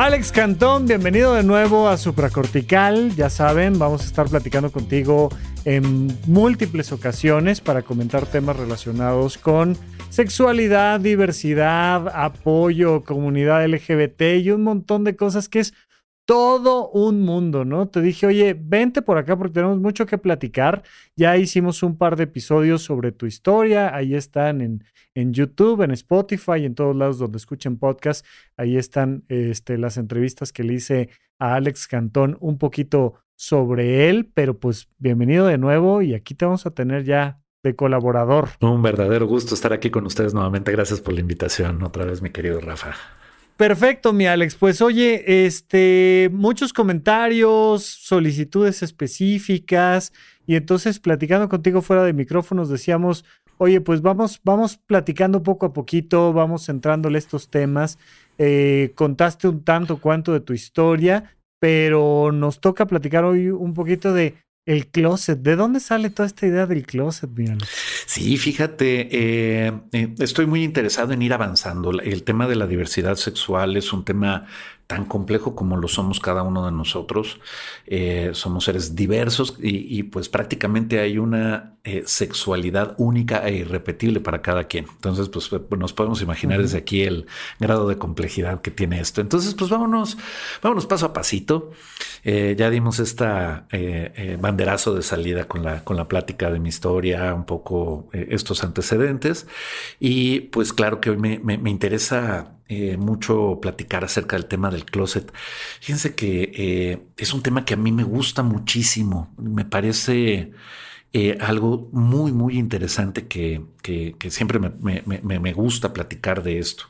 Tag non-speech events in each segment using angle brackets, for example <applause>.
Alex Cantón, bienvenido de nuevo a Supracortical. Ya saben, vamos a estar platicando contigo en múltiples ocasiones para comentar temas relacionados con sexualidad, diversidad, apoyo, comunidad LGBT y un montón de cosas que es todo un mundo, ¿no? Te dije, oye, vente por acá porque tenemos mucho que platicar. Ya hicimos un par de episodios sobre tu historia, ahí están en, en YouTube, en Spotify, en todos lados donde escuchen podcast. Ahí están este, las entrevistas que le hice a Alex Cantón un poquito sobre él, pero pues bienvenido de nuevo y aquí te vamos a tener ya de colaborador. Un verdadero gusto estar aquí con ustedes nuevamente. Gracias por la invitación otra vez, mi querido Rafa. Perfecto, mi Alex. Pues oye, este, muchos comentarios, solicitudes específicas y entonces platicando contigo fuera de micrófonos decíamos, oye, pues vamos, vamos platicando poco a poquito, vamos entrándole estos temas. Eh, contaste un tanto cuanto de tu historia, pero nos toca platicar hoy un poquito de el closet. ¿De dónde sale toda esta idea del closet, mira? Sí, fíjate, eh, eh, estoy muy interesado en ir avanzando. El tema de la diversidad sexual es un tema tan complejo como lo somos cada uno de nosotros. Eh, somos seres diversos y, pues prácticamente hay una eh, sexualidad única e irrepetible para cada quien. Entonces, pues nos podemos imaginar desde aquí el grado de complejidad que tiene esto. Entonces, pues vámonos, vámonos paso a pasito. Eh, ya dimos esta banderazo de salida con la, con la plática de mi historia, un poco estos antecedentes. Y pues claro que hoy me, me interesa eh, mucho platicar acerca del tema del closet. Fíjense que eh, es un tema que a mí me gusta muchísimo. Me parece eh, algo muy, muy interesante que, siempre me, gusta platicar de esto.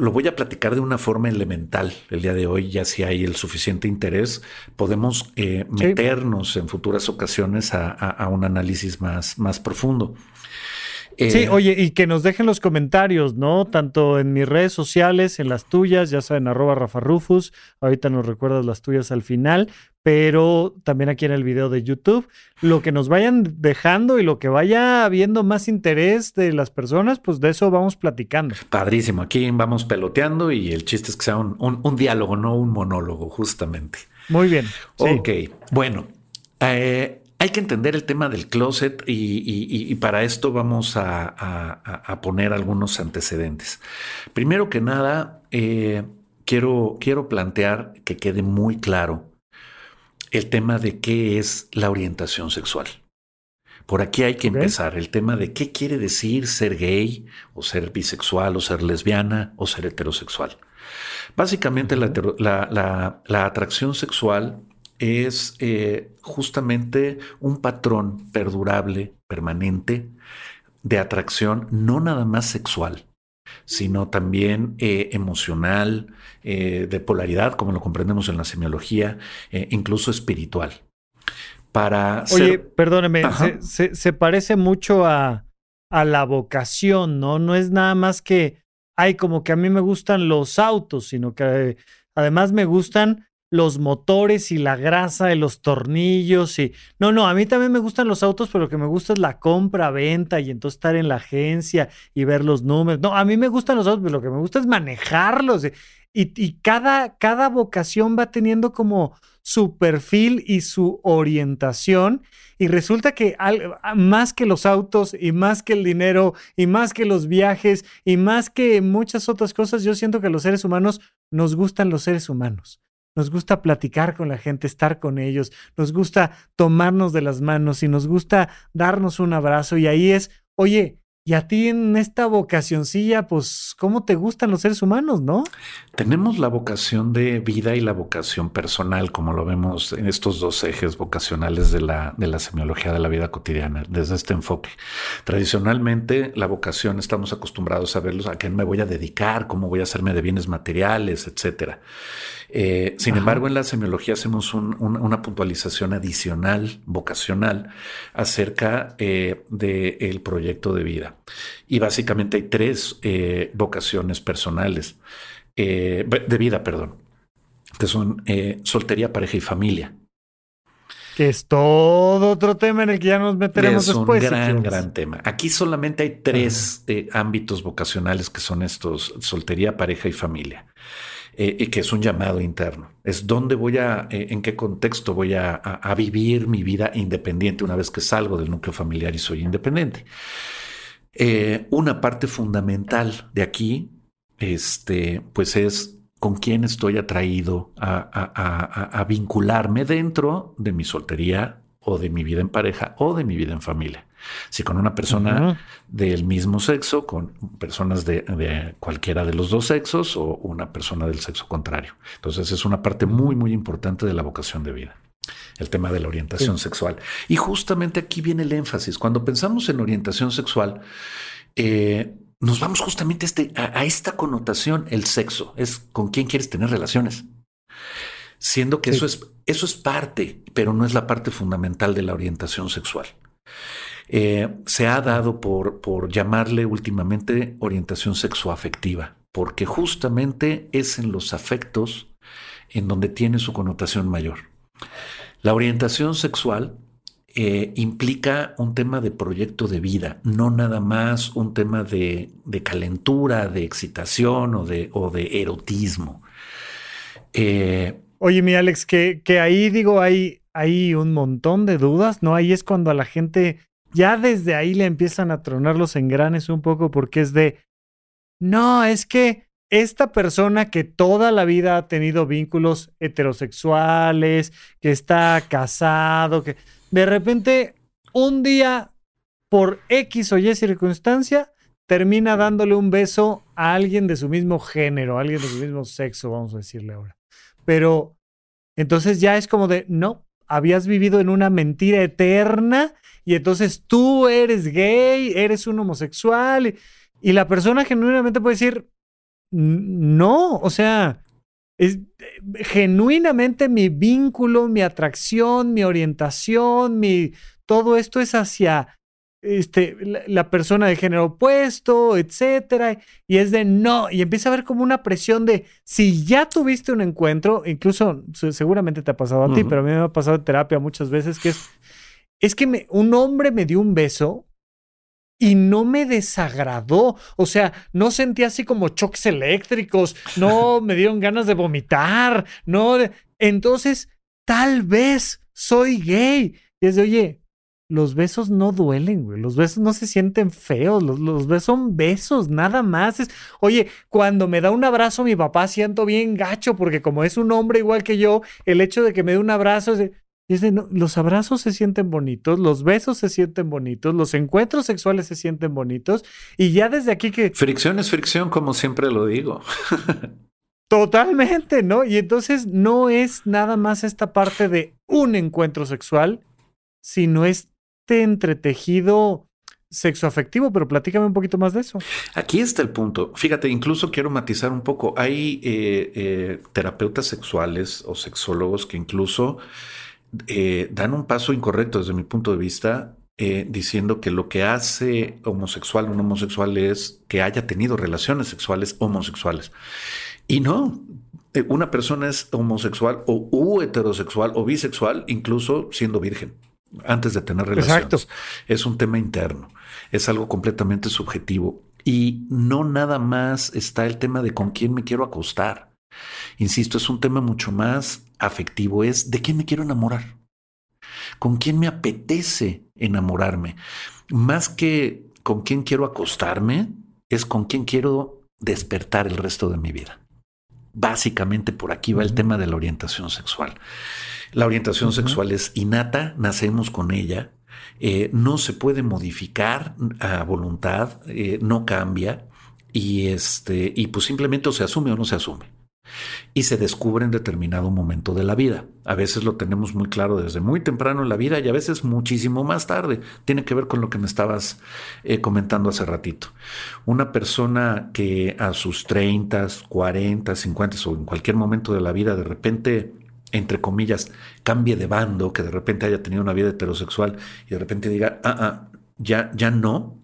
Lo voy a platicar de una forma elemental el día de hoy, ya si hay el suficiente interés, podemos meternos en futuras ocasiones a, un análisis más, más profundo sí, eh, oye, y que nos dejen los comentarios, ¿no? Tanto en mis redes sociales, en las tuyas, ya saben, arroba Rafa Rufus, ahorita nos recuerdas las tuyas al final, pero también aquí en el video de YouTube, lo que nos vayan dejando y lo que vaya habiendo más interés de las personas, pues de eso vamos platicando. Padrísimo, aquí vamos peloteando y el chiste es que sea un, diálogo, no un monólogo, justamente. Muy bien. Ok, bueno. Eh, hay que entender el tema del closet y, para esto vamos a, poner algunos antecedentes. Primero que nada, eh, quiero, quiero plantear que quede muy claro el tema de qué es la orientación sexual. Por aquí hay que empezar, el tema de qué quiere decir ser gay o ser bisexual o ser lesbiana o ser heterosexual. Básicamente la atracción sexual es eh, justamente un patrón perdurable, permanente, de atracción, no nada más sexual, sino también eh, emocional, eh, de polaridad, como lo comprendemos en la semiología, incluso espiritual. Para Oye, perdóneme, se, parece mucho a, a la vocación, ¿no? No es nada más que, ay, como que a mí me gustan los autos, sino que además me gustan los motores y la grasa de los tornillos y no, no, a mí también me gustan los autos, pero lo que me gusta es la compra, venta y entonces estar en la agencia y ver los números. No, a mí me gustan los autos, pero lo que me gusta es manejarlos. Y, y cada, cada vocación va teniendo como su perfil y su orientación y resulta que más que los autos y más que el dinero y más que los viajes y más que muchas otras cosas, yo siento que los seres humanos nos gustan los seres humanos. Nos gusta platicar con la gente, estar con ellos, nos gusta tomarnos de las manos y nos gusta darnos un abrazo y ahí es, oye, y a ti en esta vocacioncilla, pues, ¿cómo te gustan los seres humanos, no? Tenemos la vocación de vida y la vocación personal, como lo vemos en estos dos ejes vocacionales de la, de la semiología de la vida cotidiana, desde este enfoque. Tradicionalmente, la vocación estamos acostumbrados a verlos a qué me voy a dedicar, cómo voy a hacerme de bienes materiales, etcétera. Eh, sin embargo, en la semiología hacemos una puntualización adicional, vocacional, acerca eh, del proyecto de vida. Y básicamente hay tres eh, vocaciones personales, de vida, perdón, que son soltería, pareja y familia. Que es todo otro tema en el que ya nos meteremos después. Es un gran, gran tema. Aquí solamente hay tres ámbitos vocacionales que son estos, soltería, pareja y familia. Eh, que es un llamado interno. Es dónde voy a, eh, en qué contexto voy a, vivir mi vida independiente una vez que salgo del núcleo familiar y soy independiente. Eh, una parte fundamental de aquí, este, pues es con quién estoy atraído a vincularme dentro de mi soltería o de mi vida en pareja o de mi vida en familia. Si con una persona del mismo sexo, con personas de, cualquiera de los dos sexos o una persona del sexo contrario. Entonces es una parte muy, muy importante de la vocación de vida el tema de la orientación sexual. Y justamente aquí viene el énfasis. Cuando pensamos en orientación sexual, eh, nos vamos justamente a, este, a, esta connotación, el sexo, es con quién quieres tener relaciones. Siendo que eso, es, eso es parte, pero no es la parte fundamental de la orientación sexual. Eh, se ha dado por, por llamarle últimamente orientación sexoafectiva, porque justamente es en los afectos en donde tiene su connotación mayor. La orientación sexual eh, implica un tema de proyecto de vida, no nada más un tema de, calentura, de excitación o de, erotismo. Eh, Oye, mi Alex, que, ahí digo, hay un montón de dudas, ¿no? Ahí es cuando a la gente ya desde ahí le empiezan a tronar los engranes un poco porque es de, no, es que esta persona que toda la vida ha tenido vínculos heterosexuales, que está casado, que de repente un día por X o Y circunstancia termina dándole un beso a alguien de su mismo género, a alguien de su mismo sexo, vamos a decirle ahora. Pero entonces ya es como de, no, habías vivido en una mentira eterna y entonces tú eres gay, eres un homosexual y, la persona genuinamente puede decir, no, o sea, es genuinamente mi vínculo, mi atracción, mi orientación, mi todo esto es hacia este, la, persona de género opuesto, etcétera, y es de no, y empieza a haber como una presión de si ya tuviste un encuentro, incluso seguramente te ha pasado a ti, pero a mí me ha pasado en terapia muchas veces, que es es que me, un hombre me dio un beso y no me desagradó. O sea, no sentí así como choques eléctricos, no <laughs> me dieron ganas de vomitar, no. Entonces, tal vez soy gay. Y es de, oye, los besos no duelen, güey. Los besos no se sienten feos. Los, los, besos son besos, nada más. Es, oye, cuando me da un abrazo mi papá, siento bien gacho, porque como es un hombre igual que yo, el hecho de que me dé un abrazo es de, los abrazos se sienten bonitos, los besos se sienten bonitos, los encuentros sexuales se sienten bonitos y ya desde aquí que... Fricción es fricción, como siempre lo digo. <laughs> Totalmente, ¿no? Y entonces no es nada más esta parte de un encuentro sexual, sino este entretejido sexoafectivo, pero platícame un poquito más de eso. Aquí está el punto. Fíjate, incluso quiero matizar un poco. Hay eh, eh, terapeutas sexuales o sexólogos que incluso eh, dan un paso incorrecto desde mi punto de vista, eh, diciendo que lo que hace homosexual un homosexual es que haya tenido relaciones sexuales homosexuales. Y no, eh, una persona es homosexual o u heterosexual o bisexual, incluso siendo virgen, antes de tener relaciones. Es un tema interno, es algo completamente subjetivo. Y no nada más está el tema de con quién me quiero acostar. Insisto, es un tema mucho más afectivo, es de quién me quiero enamorar, con quién me apetece enamorarme. Más que con quién quiero acostarme, es con quién quiero despertar el resto de mi vida. Básicamente por aquí va el tema de la orientación sexual. La orientación sexual es innata, nacemos con ella, eh, no se puede modificar a voluntad, eh, no cambia y, este, y pues simplemente o se asume o no se asume. Y se descubre en determinado momento de la vida. A veces lo tenemos muy claro desde muy temprano en la vida y a veces muchísimo más tarde. Tiene que ver con lo que me estabas eh, comentando hace ratito. Una persona que a sus 30, 40, 50 o en cualquier momento de la vida de repente entre comillas, cambie de bando, que de repente haya tenido una vida heterosexual y de repente diga, ah, ah, ya, ya no,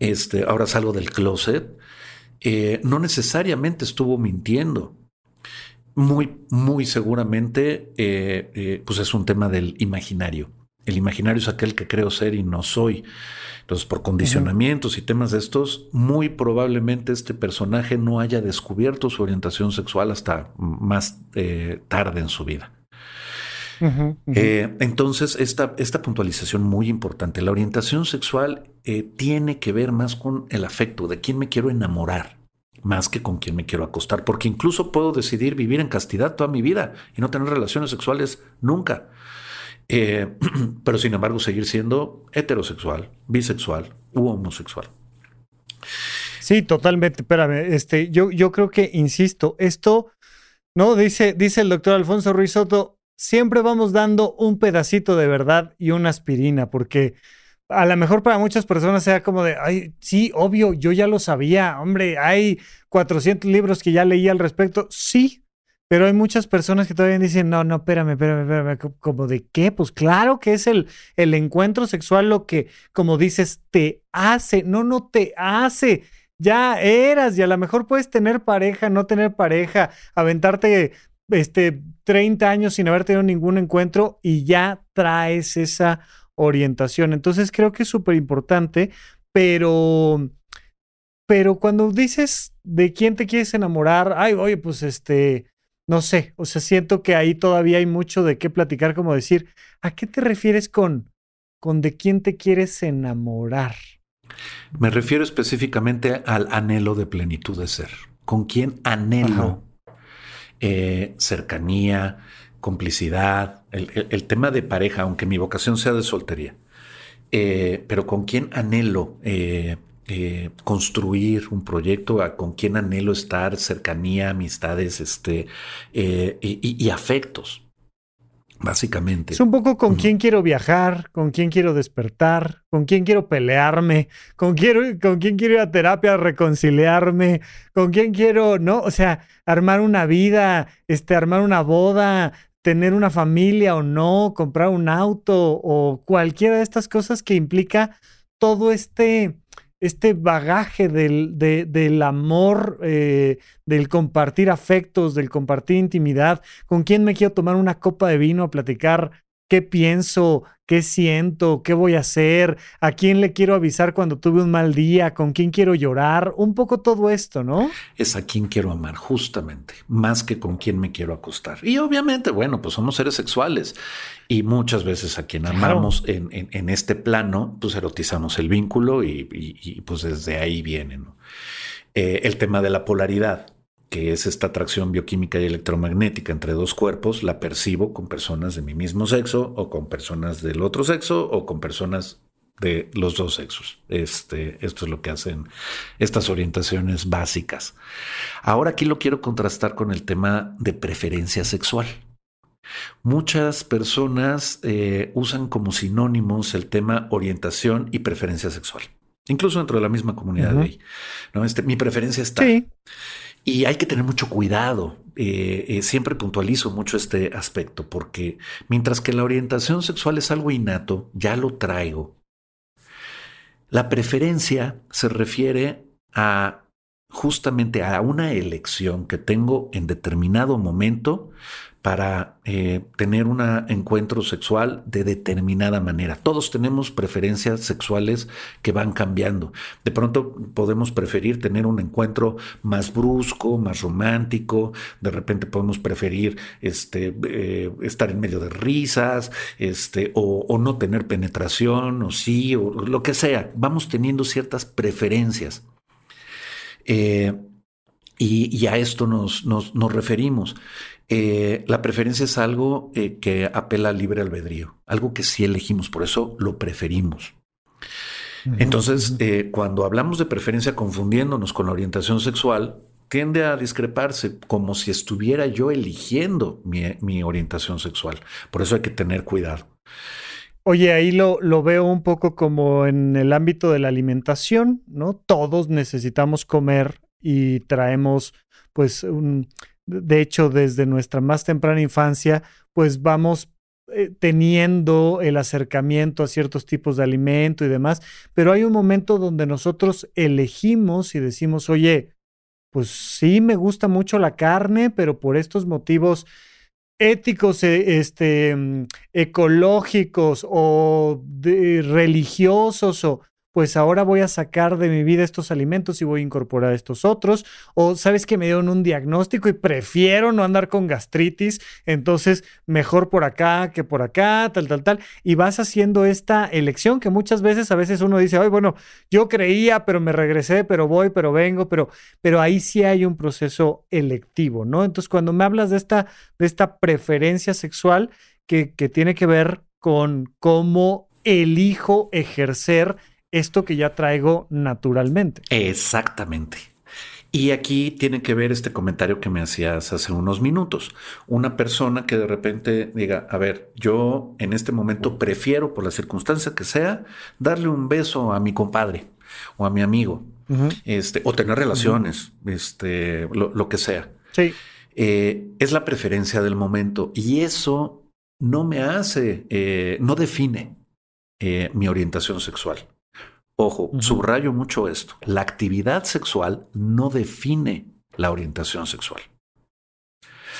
este, ahora salgo del closet, eh, no necesariamente estuvo mintiendo. Muy, muy seguramente, eh, eh, pues es un tema del imaginario. El imaginario es aquel que creo ser y no soy. Entonces, por condicionamientos y temas de estos, muy probablemente este personaje no haya descubierto su orientación sexual hasta más tarde en su vida. Entonces, esta, esta puntualización muy importante, la orientación sexual tiene que ver más con el afecto, de quién me quiero enamorar más que con quien me quiero acostar, porque incluso puedo decidir vivir en castidad toda mi vida y no tener relaciones sexuales nunca. Eh, <clears throat> pero sin embargo seguir siendo heterosexual, bisexual u homosexual. Sí, totalmente. Espérame, este, yo, yo creo que, insisto, esto, ¿no? Dice, dice el doctor Alfonso Ruiz Soto, siempre vamos dando un pedacito de verdad y una aspirina, porque a lo mejor para muchas personas sea como de, ay, sí, obvio, yo ya lo sabía, hombre, hay 400 libros que ya leí al respecto, sí, pero hay muchas personas que todavía dicen, no, no, espérame, espérame, espérame, como de qué, pues claro que es el, el encuentro sexual lo que, como dices, te hace, no, no te hace. Ya eras y a lo mejor puedes tener pareja, no tener pareja, aventarte este 30 años sin haber tenido ningún encuentro y ya traes esa orientación. Entonces creo que es súper importante, pero, pero cuando dices de quién te quieres enamorar, ay, oye, pues este, no sé, o sea, siento que ahí todavía hay mucho de qué platicar, como decir, ¿a qué te refieres con, con de quién te quieres enamorar? Me refiero específicamente al anhelo de plenitud de ser. ¿Con quién anhelo eh, cercanía, complicidad, el, tema de pareja, aunque mi vocación sea de soltería, eh, pero con quién anhelo eh, construir un proyecto, con quién anhelo estar, cercanía, amistades este, y, afectos, básicamente. Es un poco con quién quiero viajar, con quién quiero despertar, con quién quiero pelearme, con quién, con quién quiero ir a terapia a reconciliarme, con quién quiero, ¿no? O sea, armar una vida, este, armar una boda, tener una familia o no, comprar un auto o cualquiera de estas cosas que implica todo este, este bagaje del, del amor, eh, del compartir afectos, del compartir intimidad, con quién me quiero tomar una copa de vino a platicar qué pienso, qué siento, qué voy a hacer, a quién le quiero avisar cuando tuve un mal día, con quién quiero llorar, un poco todo esto, ¿no? Es a quién quiero amar, justamente, más que con quién me quiero acostar. Y obviamente, bueno, pues somos seres sexuales y muchas veces a quien amamos en, este plano, pues erotizamos el vínculo y, pues desde ahí viene, ¿no? Eh, el tema de la polaridad que es esta atracción bioquímica y electromagnética entre dos cuerpos, la percibo con personas de mi mismo sexo o con personas del otro sexo o con personas de los dos sexos. Este, esto es lo que hacen estas orientaciones básicas. Ahora aquí lo quiero contrastar con el tema de preferencia sexual. Muchas personas eh, usan como sinónimos el tema orientación y preferencia sexual, incluso dentro de la misma comunidad de ¿no? Este, mi preferencia está. Sí. Y hay que tener mucho cuidado. Eh, eh, siempre puntualizo mucho este aspecto porque mientras que la orientación sexual es algo innato, ya lo traigo. La preferencia se refiere a justamente a una elección que tengo en determinado momento para eh, tener un encuentro sexual de determinada manera. Todos tenemos preferencias sexuales que van cambiando. De pronto podemos preferir tener un encuentro más brusco, más romántico. De repente podemos preferir este, eh, estar en medio de risas, este, o, no tener penetración, o sí, o lo que sea. Vamos teniendo ciertas preferencias. Eh, Y, a esto nos, nos, referimos. Eh, la preferencia es algo eh, que apela al libre albedrío, algo que sí elegimos, por eso lo preferimos. Entonces, eh, cuando hablamos de preferencia confundiéndonos con la orientación sexual, tiende a discreparse como si estuviera yo eligiendo mi, orientación sexual. Por eso hay que tener cuidado. Oye, ahí lo, lo, veo un poco como en el ámbito de la alimentación, ¿no? Todos necesitamos comer y traemos, pues, un, de hecho, desde nuestra más temprana infancia, pues vamos eh, teniendo el acercamiento a ciertos tipos de alimento y demás, pero hay un momento donde nosotros elegimos y decimos, oye, pues sí me gusta mucho la carne, pero por estos motivos éticos, eh, este, mm, ecológicos o religiosos o pues ahora voy a sacar de mi vida estos alimentos y voy a incorporar estos otros. O sabes que me dieron un diagnóstico y prefiero no andar con gastritis, entonces mejor por acá que por acá, tal, tal, tal. Y vas haciendo esta elección que muchas veces, a veces uno dice, ay, bueno, yo creía, pero me regresé, pero voy, pero vengo, pero, pero ahí sí hay un proceso electivo, ¿no? Entonces cuando me hablas de esta, de esta preferencia sexual que, que tiene que ver con cómo elijo ejercer esto que ya traigo naturalmente. Exactamente. Y aquí tiene que ver este comentario que me hacías hace unos minutos. Una persona que de repente diga, a ver, yo en este momento prefiero, por la circunstancia que sea, darle un beso a mi compadre o a mi amigo, este, o tener relaciones, este, lo, que sea. Sí. Eh, es la preferencia del momento y eso no me hace, eh, no define eh, mi orientación sexual. Ojo, subrayo mucho esto. La actividad sexual no define la orientación sexual.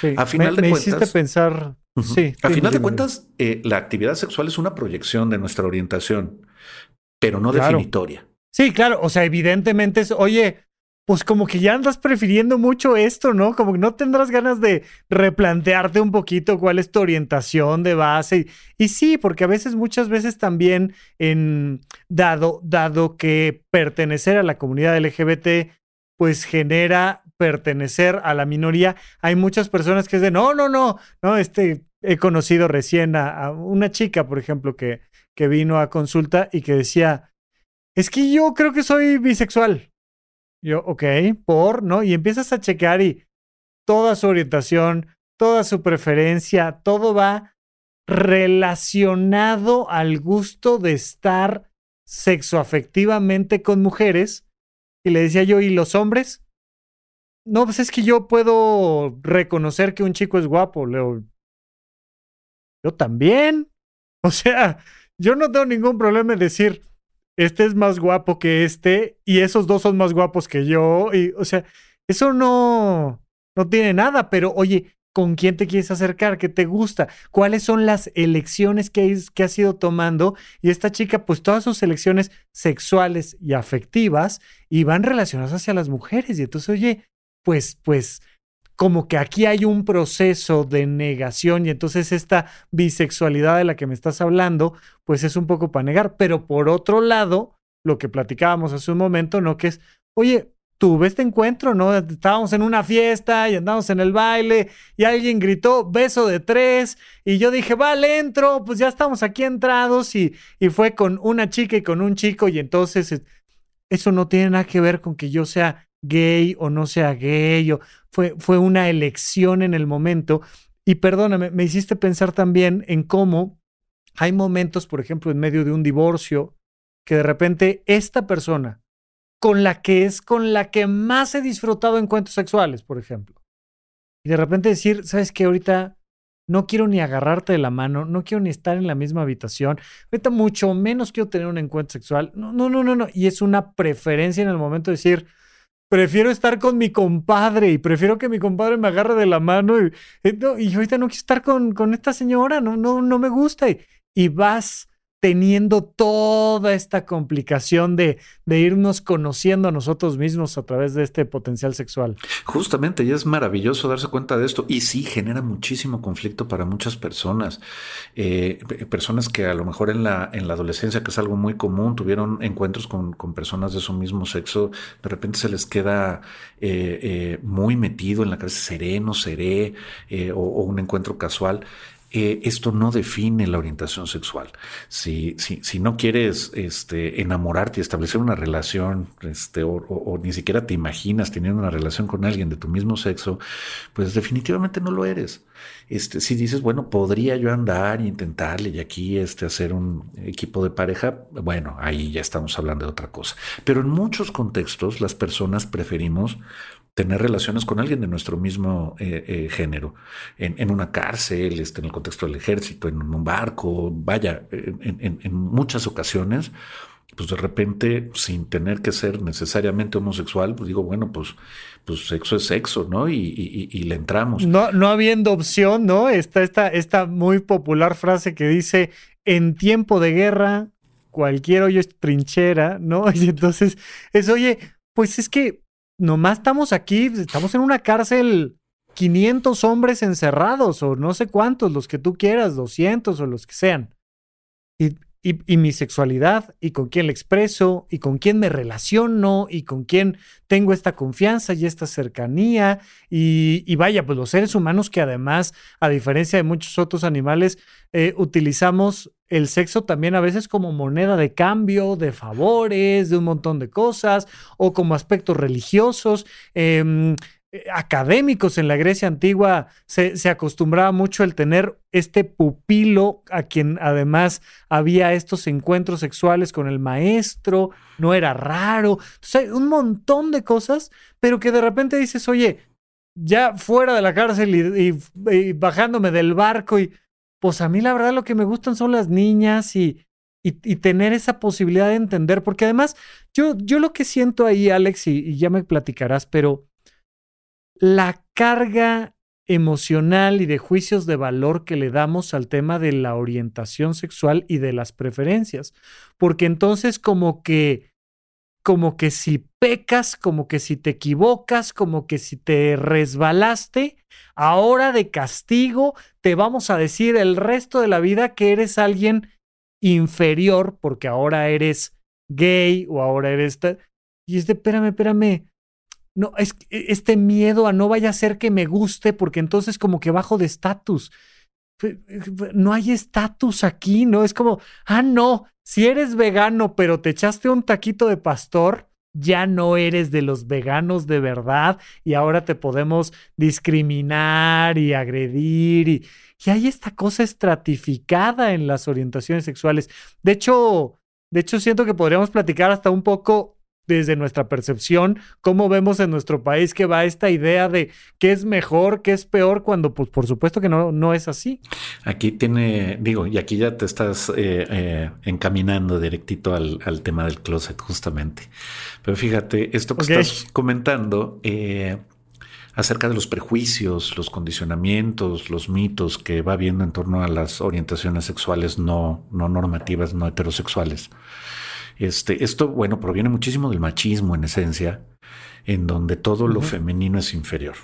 Sí, a final de cuentas, hiciste pensar. Sí. A final de cuentas, eh, la actividad sexual es una proyección de nuestra orientación, pero no definitoria. Sí, claro. O sea, evidentemente es, oye, pues como que ya andas prefiriendo mucho esto, ¿no? Como que no tendrás ganas de replantearte un poquito cuál es tu orientación de base. Y, sí, porque a veces, muchas veces también, en, dado, dado que pertenecer a la comunidad LGBT, pues genera pertenecer a la minoría, hay muchas personas que dicen, no, no, no, no, este, he conocido recién a, una chica, por ejemplo, que, que vino a consulta y que decía, es que yo creo que soy bisexual. Yo, ok, por, ¿no? Y empiezas a checar y toda su orientación, toda su preferencia, todo va relacionado al gusto de estar sexoafectivamente con mujeres. Y le decía yo, ¿y los hombres? No, pues es que yo puedo reconocer que un chico es guapo. Leo, yo también. <laughs> O sea, yo no tengo ningún problema en decir, este es más guapo que este y esos dos son más guapos que yo. Y, o sea, eso no, no tiene nada, pero oye, ¿con quién te quieres acercar? ¿Qué te gusta? ¿Cuáles son las elecciones que, que has ido tomando? Y esta chica, pues todas sus elecciones sexuales y afectivas iban relacionadas hacia las mujeres. Y entonces, oye, pues, pues, como que aquí hay un proceso de negación y entonces esta bisexualidad de la que me estás hablando, pues es un poco para negar. Pero por otro lado, lo que platicábamos hace un momento, ¿no? Que es, oye, tuve este encuentro, ¿no? Estábamos en una fiesta y andamos en el baile y alguien gritó beso de tres y yo dije, vale, entro, pues ya estamos aquí entrados y, y fue con una chica y con un chico y entonces eso no tiene nada que ver con que yo sea gay o no sea gay, o fue, fue una elección en el momento. Y perdóname, me hiciste pensar también en cómo hay momentos, por ejemplo, en medio de un divorcio, que de repente esta persona, con la que es con la que más he disfrutado encuentros sexuales, por ejemplo, y de repente decir, ¿sabes qué? Ahorita no quiero ni agarrarte de la mano, no quiero ni estar en la misma habitación, ahorita mucho menos quiero tener un encuentro sexual. No, no, no, no, no. Y es una preferencia en el momento de decir, prefiero estar con mi compadre y prefiero que mi compadre me agarre de la mano y, y ahorita no quiero estar con, con esta señora, no, no, no me gusta. Y, vas teniendo toda esta complicación de, irnos conociendo a nosotros mismos a través de este potencial sexual. Justamente, y es maravilloso darse cuenta de esto. Y sí, genera muchísimo conflicto para muchas personas. Eh, personas que a lo mejor en la, en la adolescencia, que es algo muy común, tuvieron encuentros con, personas de su mismo sexo, de repente se les queda eh, eh, muy metido en la cabeza, seré, no seré, o un encuentro casual. Eh, esto no define la orientación sexual. Si, si, si no quieres este, enamorarte y establecer una relación, este, o, ni siquiera te imaginas teniendo una relación con alguien de tu mismo sexo, pues definitivamente no lo eres. Este, si dices, bueno, podría yo andar e intentarle y aquí este, hacer un equipo de pareja, bueno, ahí ya estamos hablando de otra cosa. Pero en muchos contextos las personas preferimos tener relaciones con alguien de nuestro mismo eh, eh, género, en, una cárcel, este, en el contexto del ejército, en un barco, vaya, en, muchas ocasiones, pues de repente, sin tener que ser necesariamente homosexual, pues digo, bueno, pues, pues sexo es sexo, ¿no? Y, le entramos. No, no habiendo opción, ¿no? Está esta, esta muy popular frase que dice, en tiempo de guerra, cualquier hoyo es trinchera, ¿no? <laughs> Y entonces es, oye, pues es que nomás estamos aquí, estamos en una cárcel 500 hombres encerrados o no sé cuántos, los que tú quieras, 200 o los que sean. Y, y, mi sexualidad y con quién la expreso y con quién me relaciono y con quién tengo esta confianza y esta cercanía. Y, vaya, pues los seres humanos que además, a diferencia de muchos otros animales, eh, utilizamos el sexo también a veces como moneda de cambio, de favores, de un montón de cosas, o como aspectos religiosos. Em, académicos en la Grecia antigua se, se, acostumbraba mucho el tener este pupilo a quien además había estos encuentros sexuales con el maestro, no era raro, un montón de cosas, pero que de repente dices, oye, ya fuera de la cárcel y bajándome del barco y pues a mí la verdad lo que me gustan son las niñas y, y, tener esa posibilidad de entender, porque además yo, yo lo que siento ahí, Alex, y, ya me platicarás, pero la carga emocional y de juicios de valor que le damos al tema de la orientación sexual y de las preferencias, porque entonces como que como que si pecas, como que si te equivocas, como que si te resbalaste, ahora de castigo te vamos a decir el resto de la vida que eres alguien inferior porque ahora eres gay o ahora eres... Y es de, espérame, espérame. No, es este miedo a no vaya a ser que me guste porque entonces como que bajo de estatus. No hay estatus aquí, ¿no? Es como, ah, no, si eres vegano pero te echaste un taquito de pastor, ya no eres de los veganos de verdad y ahora te podemos discriminar y agredir y, y hay esta cosa estratificada en las orientaciones sexuales. De hecho, de hecho siento que podríamos platicar hasta un poco desde nuestra percepción, cómo vemos en nuestro país que va esta idea de qué es mejor, qué es peor, cuando pues por supuesto que no, no es así. Aquí tiene, digo, y aquí ya te estás eh, eh, encaminando directito al, al, tema del closet justamente. Pero fíjate, esto que estás comentando eh, acerca de los prejuicios, los condicionamientos, los mitos que va viendo en torno a las orientaciones sexuales no, no normativas, no heterosexuales. Este, esto, bueno, proviene muchísimo del machismo en esencia, en donde todo lo femenino es inferior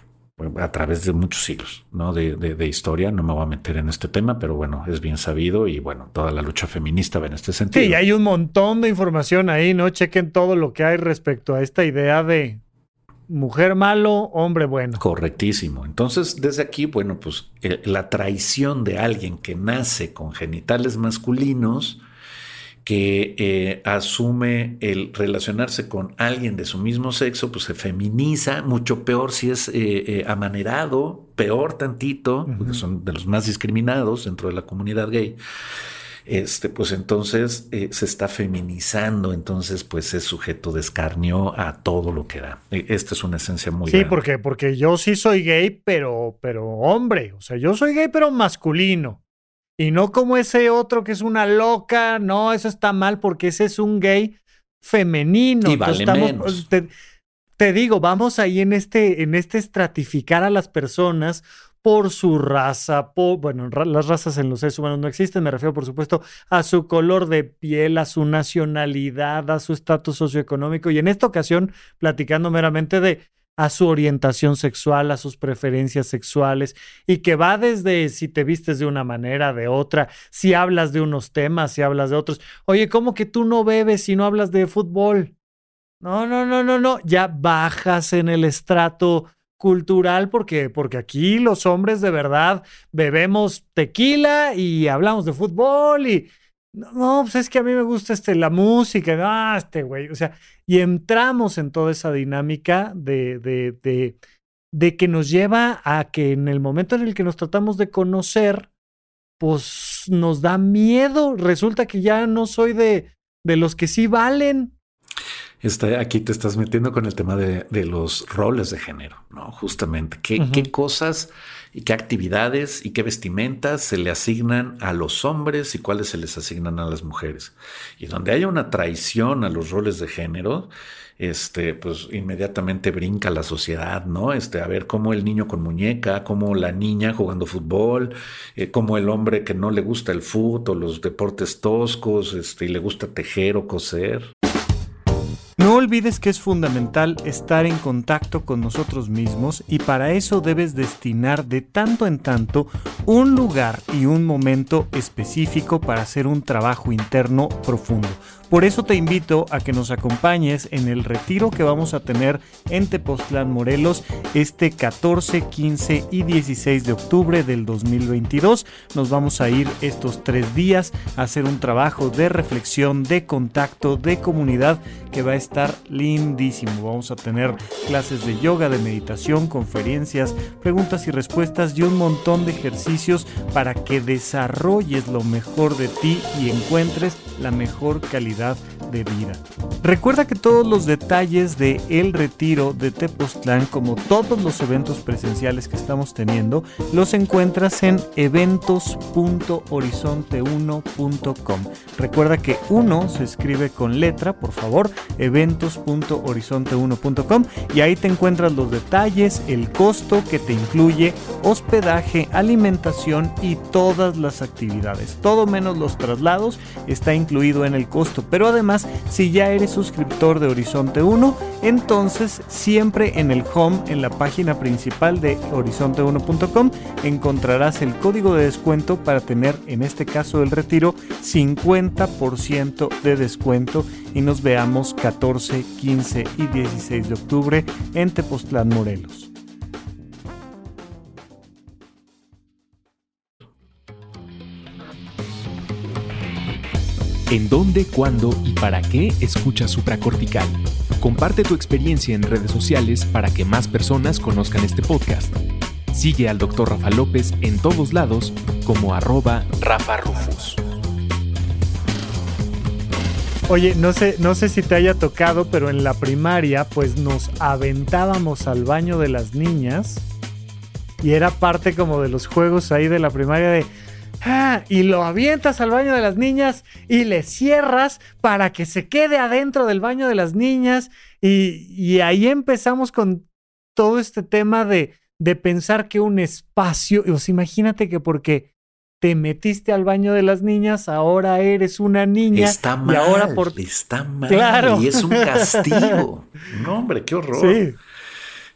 a través de muchos siglos ¿no? De, de, historia. No me voy a meter en este tema, pero bueno, es bien sabido y bueno, toda la lucha feminista va en este sentido. Sí, hay un montón de información ahí, ¿no? Chequen todo lo que hay respecto a esta idea de mujer malo, hombre bueno. Correctísimo. Entonces, desde aquí, bueno, pues la traición de alguien que nace con genitales masculinos que eh, asume el relacionarse con alguien de su mismo sexo, pues se feminiza, mucho peor si es eh, eh, amanerado, peor tantito, porque son de los más discriminados dentro de la comunidad gay. Este, pues entonces se está feminizando, entonces pues es sujeto de escarnio a todo lo que da. E, esta es una esencia muy Sí, porque, porque yo sí soy gay, pero, pero hombre, o sea, yo soy gay, pero masculino. Y no como ese otro que es una loca, no, eso está mal porque ese es un gay femenino. Y vale te, digo, vamos ahí en este, en este estratificar a las personas por su raza, por, bueno, las razas en los seres humanos no existen, me refiero por supuesto a su color de piel, a su nacionalidad, a su estatus socioeconómico y en esta ocasión platicando meramente de a su orientación sexual, a sus preferencias sexuales, y que va desde si te vistes de una manera, de otra, si hablas de unos temas, si hablas de otros. Oye, ¿cómo que tú no bebes si no hablas de fútbol? No, no, no, no, no, ya bajas en el estrato cultural porque, porque aquí los hombres de verdad bebemos tequila y hablamos de fútbol y no, pues es que a mí me gusta este, la música, ah, este güey, o sea, y entramos en toda esa dinámica de, de, de, de que nos lleva a que en el momento en el que nos tratamos de conocer, pues nos da miedo, resulta que ya no soy de, de los que sí valen, Está, aquí te estás metiendo con el tema de, los roles de género, ¿no? Justamente, ¿qué, qué cosas y qué actividades y qué vestimentas se le asignan a los hombres y cuáles se les asignan a las mujeres. Y donde haya una traición a los roles de género, este, pues inmediatamente brinca la sociedad, ¿no? Este, a ver cómo el niño con muñeca, cómo la niña jugando fútbol, eh, cómo el hombre que no le gusta el fútbol, los deportes toscos, este, y le gusta tejer o coser. No olvides que es fundamental estar en contacto con nosotros mismos y para eso debes destinar de tanto en tanto un lugar y un momento específico para hacer un trabajo interno profundo. Por eso te invito a que nos acompañes en el retiro que vamos a tener en Tepoztlán, Morelos, este 14, 15 y 16 de octubre del 2022. Nos vamos a ir estos tres días a hacer un trabajo de reflexión, de contacto, de comunidad que va a estar lindísimo. Vamos a tener clases de yoga, de meditación, conferencias, preguntas y respuestas y un montón de ejercicios para que desarrolles lo mejor de ti y encuentres la mejor calidad de vida. Recuerda que todos los detalles de el retiro de Tepoztlán, como todos los eventos presenciales que estamos teniendo, los encuentras en eventos.horizonte1.com. Recuerda que uno se escribe con letra, por favor, eventos.horizonte1.com y ahí te encuentras los detalles, el costo que te incluye hospedaje, alimentación y todas las actividades. Todo menos los traslados está incluido en el costo pero además, si ya eres suscriptor de Horizonte 1, entonces siempre en el home, en la página principal de horizonte1.com, encontrarás el código de descuento para tener, en este caso del retiro, 50% de descuento y nos veamos 14, 15 y 16 de octubre en Tepoztlán, Morelos. ¿En dónde, cuándo y para qué escuchas supracortical? Comparte tu experiencia en redes sociales para que más personas conozcan este podcast. Sigue al Dr. Rafa López en todos lados como arroba Rafa Rufus. Oye, no sé, no sé si te haya tocado, pero en la primaria pues nos aventábamos al baño de las niñas y era parte como de los juegos ahí de la primaria de Ah, y lo avientas al baño de las niñas y le cierras para que se quede adentro del baño de las niñas. Y, ahí empezamos con todo este tema de, de pensar que un espacio, pues imagínate que porque te metiste al baño de las niñas, ahora eres una niña. Está mal, y ahora por... está mal. Claro. Y es un castigo. <laughs> no, hombre, qué horror. Sí.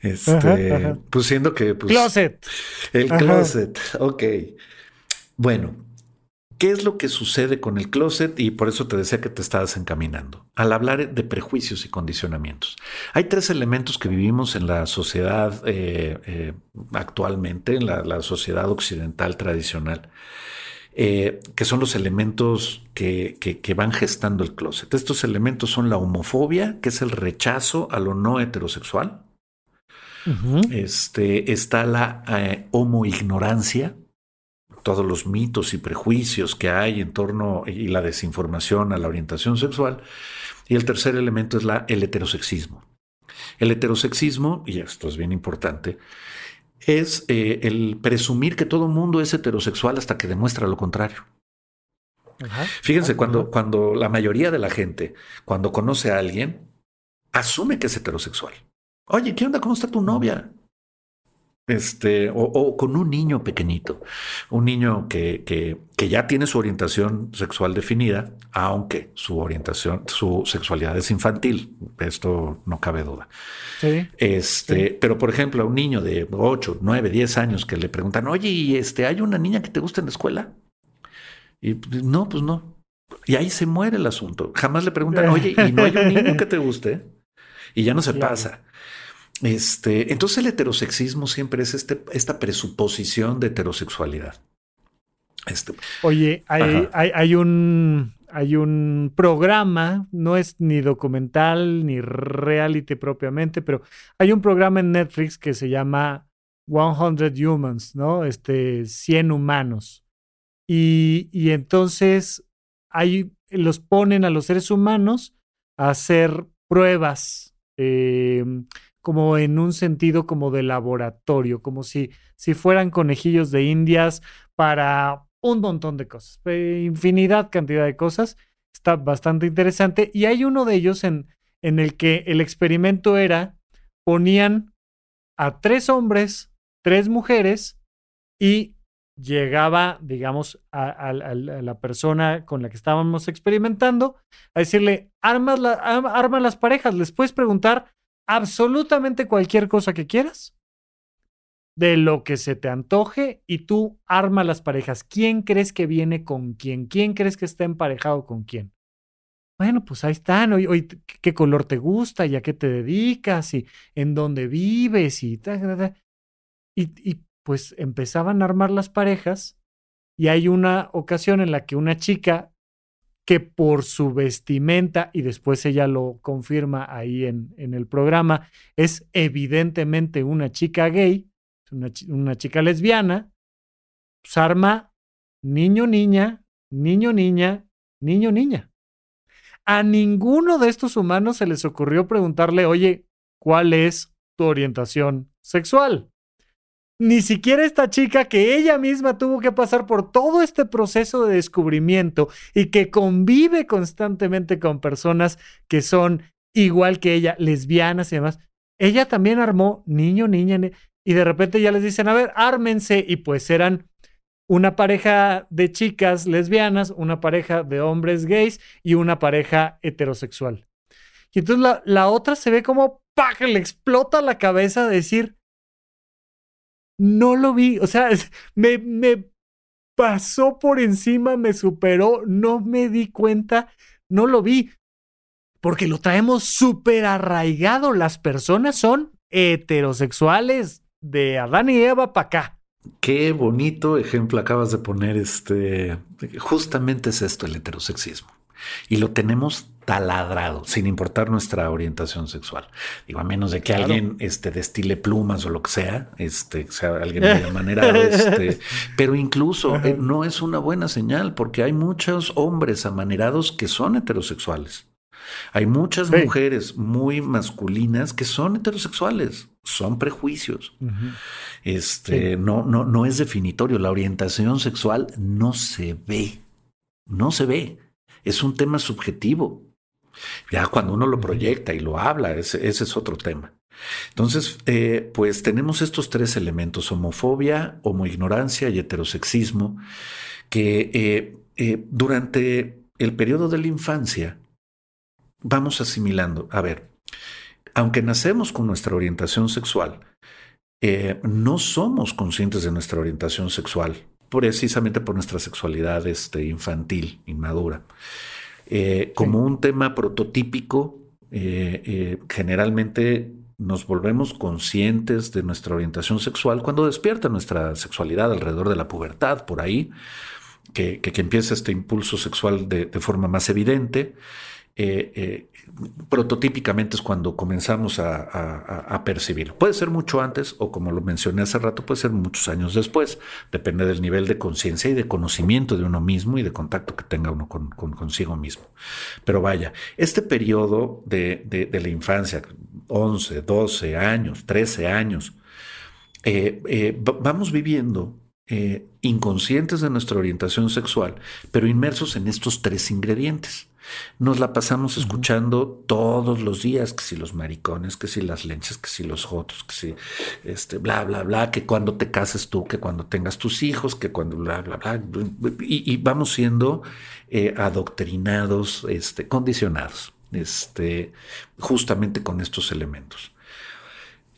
Este, pues siendo que. Pues, closet. El closet, ok. Bueno, ¿qué es lo que sucede con el closet? Y por eso te decía que te estabas encaminando. Al hablar de prejuicios y condicionamientos. Hay tres elementos que vivimos en la sociedad eh, eh, actualmente, en la, sociedad occidental tradicional. Eh, que son los elementos que, van gestando el closet. Estos elementos son la homofobia, que es el rechazo a lo no heterosexual. este, está la homoignorancia, todos los mitos y prejuicios que hay en torno y la desinformación a la orientación sexual. Y el tercer elemento es la, el heterosexismo. El heterosexismo, y esto es bien importante, es eh, el presumir que todo mundo es heterosexual hasta que demuestra lo contrario. Fíjense, cuando, cuando la mayoría de la gente, cuando conoce a alguien, asume que es heterosexual. Oye, ¿qué onda? ¿Cómo está tu novia? Este, o, con un niño pequeñito, un niño que, que, que, ya tiene su orientación sexual definida, aunque su orientación, su sexualidad es infantil. Esto no cabe duda. Sí, este, pero por ejemplo, a un niño de 8, 9, 10 años que le preguntan, oye, ¿y este, hay una niña que te gusta en la escuela? Y pues, no, pues no. Y ahí se muere el asunto. Jamás le preguntan, oye, ¿y no hay un niño que <laughs> te guste? Y ya no se pasa. Este, entonces el heterosexismo siempre es este, esta presuposición de heterosexualidad. Este, Oye, hay, hay, un, hay un programa, no es ni documental ni reality propiamente, pero hay un programa en Netflix que se llama 100 Humans, ¿no? Este, 100 humanos. Y, y entonces ahí los ponen a los seres humanos a hacer pruebas. Eh, como en un sentido como de laboratorio, como si, si fueran conejillos de indias para un montón de cosas, eh, infinidad cantidad de cosas. Está bastante interesante. Y hay uno de ellos en, en el que el experimento era, ponían a tres hombres, tres mujeres y llegaba, digamos, a, la persona con la que estábamos experimentando a decirle, armas arma las parejas, les puedes preguntar absolutamente cualquier cosa que quieras, de lo que se te antoje y tú arma las parejas. ¿Quién crees que viene con quién? ¿Quién crees que está emparejado con quién? Bueno, pues ahí están. Hoy, ¿Qué color te gusta? ¿Y a qué te dedicas? ¿Y en dónde vives? Y, y, y pues empezaban a armar las parejas. Y hay una ocasión en la que una chica que por su vestimenta, y después ella lo confirma ahí en, en el programa, es evidentemente una chica gay, una, una chica lesbiana, pues arma niño, niña, niño, niña, niño, niña. A ninguno de estos humanos se les ocurrió preguntarle, oye, ¿cuál es tu orientación sexual? Ni siquiera esta chica que ella misma tuvo que pasar por todo este proceso de descubrimiento y que convive constantemente con personas que son igual que ella, lesbianas y demás, ella también armó niño, niña, y de repente ya les dicen, a ver, ármense, y pues eran una pareja de chicas lesbianas, una pareja de hombres gays y una pareja heterosexual. Y entonces la, la otra se ve como, ¡pac! le explota la cabeza de decir, no lo vi, o sea, me, me pasó por encima, me superó, no me di cuenta, no lo vi, porque lo traemos súper arraigado. Las personas son heterosexuales de Adán y Eva para acá. Qué bonito ejemplo acabas de poner, este, justamente es esto el heterosexismo y lo tenemos taladrado, sin importar nuestra orientación sexual. Digo, a menos de que alguien este, destile plumas o lo que sea, este, sea alguien de manera, este, <laughs> pero incluso eh, no es una buena señal porque hay muchos hombres amanerados que son heterosexuales. Hay muchas mujeres muy masculinas que son heterosexuales, son prejuicios. Este no, no, no es definitorio. La orientación sexual no se ve, no se ve es un tema subjetivo. Ya cuando uno lo proyecta y lo habla, ese, es otro tema. Entonces, eh, pues tenemos estos tres elementos, homofobia, homoignorancia y heterosexismo, que eh, eh, durante el periodo de la infancia vamos asimilando. A ver, aunque nacemos con nuestra orientación sexual, no somos conscientes de nuestra orientación sexual precisamente por nuestra sexualidad este, infantil, inmadura. Eh, como un tema prototípico, eh, eh, generalmente nos volvemos conscientes de nuestra orientación sexual cuando despierta nuestra sexualidad alrededor de la pubertad, por ahí, que, que, empieza este impulso sexual de, de forma más evidente. Eh, eh, prototípicamente es cuando comenzamos a, percibir. Puede ser mucho antes o como lo mencioné hace rato, puede ser muchos años después. Depende del nivel de conciencia y de conocimiento de uno mismo y de contacto que tenga uno con, consigo mismo. Pero vaya, este periodo de, la infancia, 11, 12 años, 13 años, eh, vamos viviendo inconscientes de nuestra orientación sexual, pero inmersos en estos tres ingredientes. Nos la pasamos escuchando todos los días, que si los maricones, que si las lenchas, que si los jotos, que si este, bla, bla, bla, que cuando te cases tú, que cuando tengas tus hijos, que cuando bla, bla, bla. Y, vamos siendo eh, adoctrinados, este, condicionados, este, justamente con estos elementos.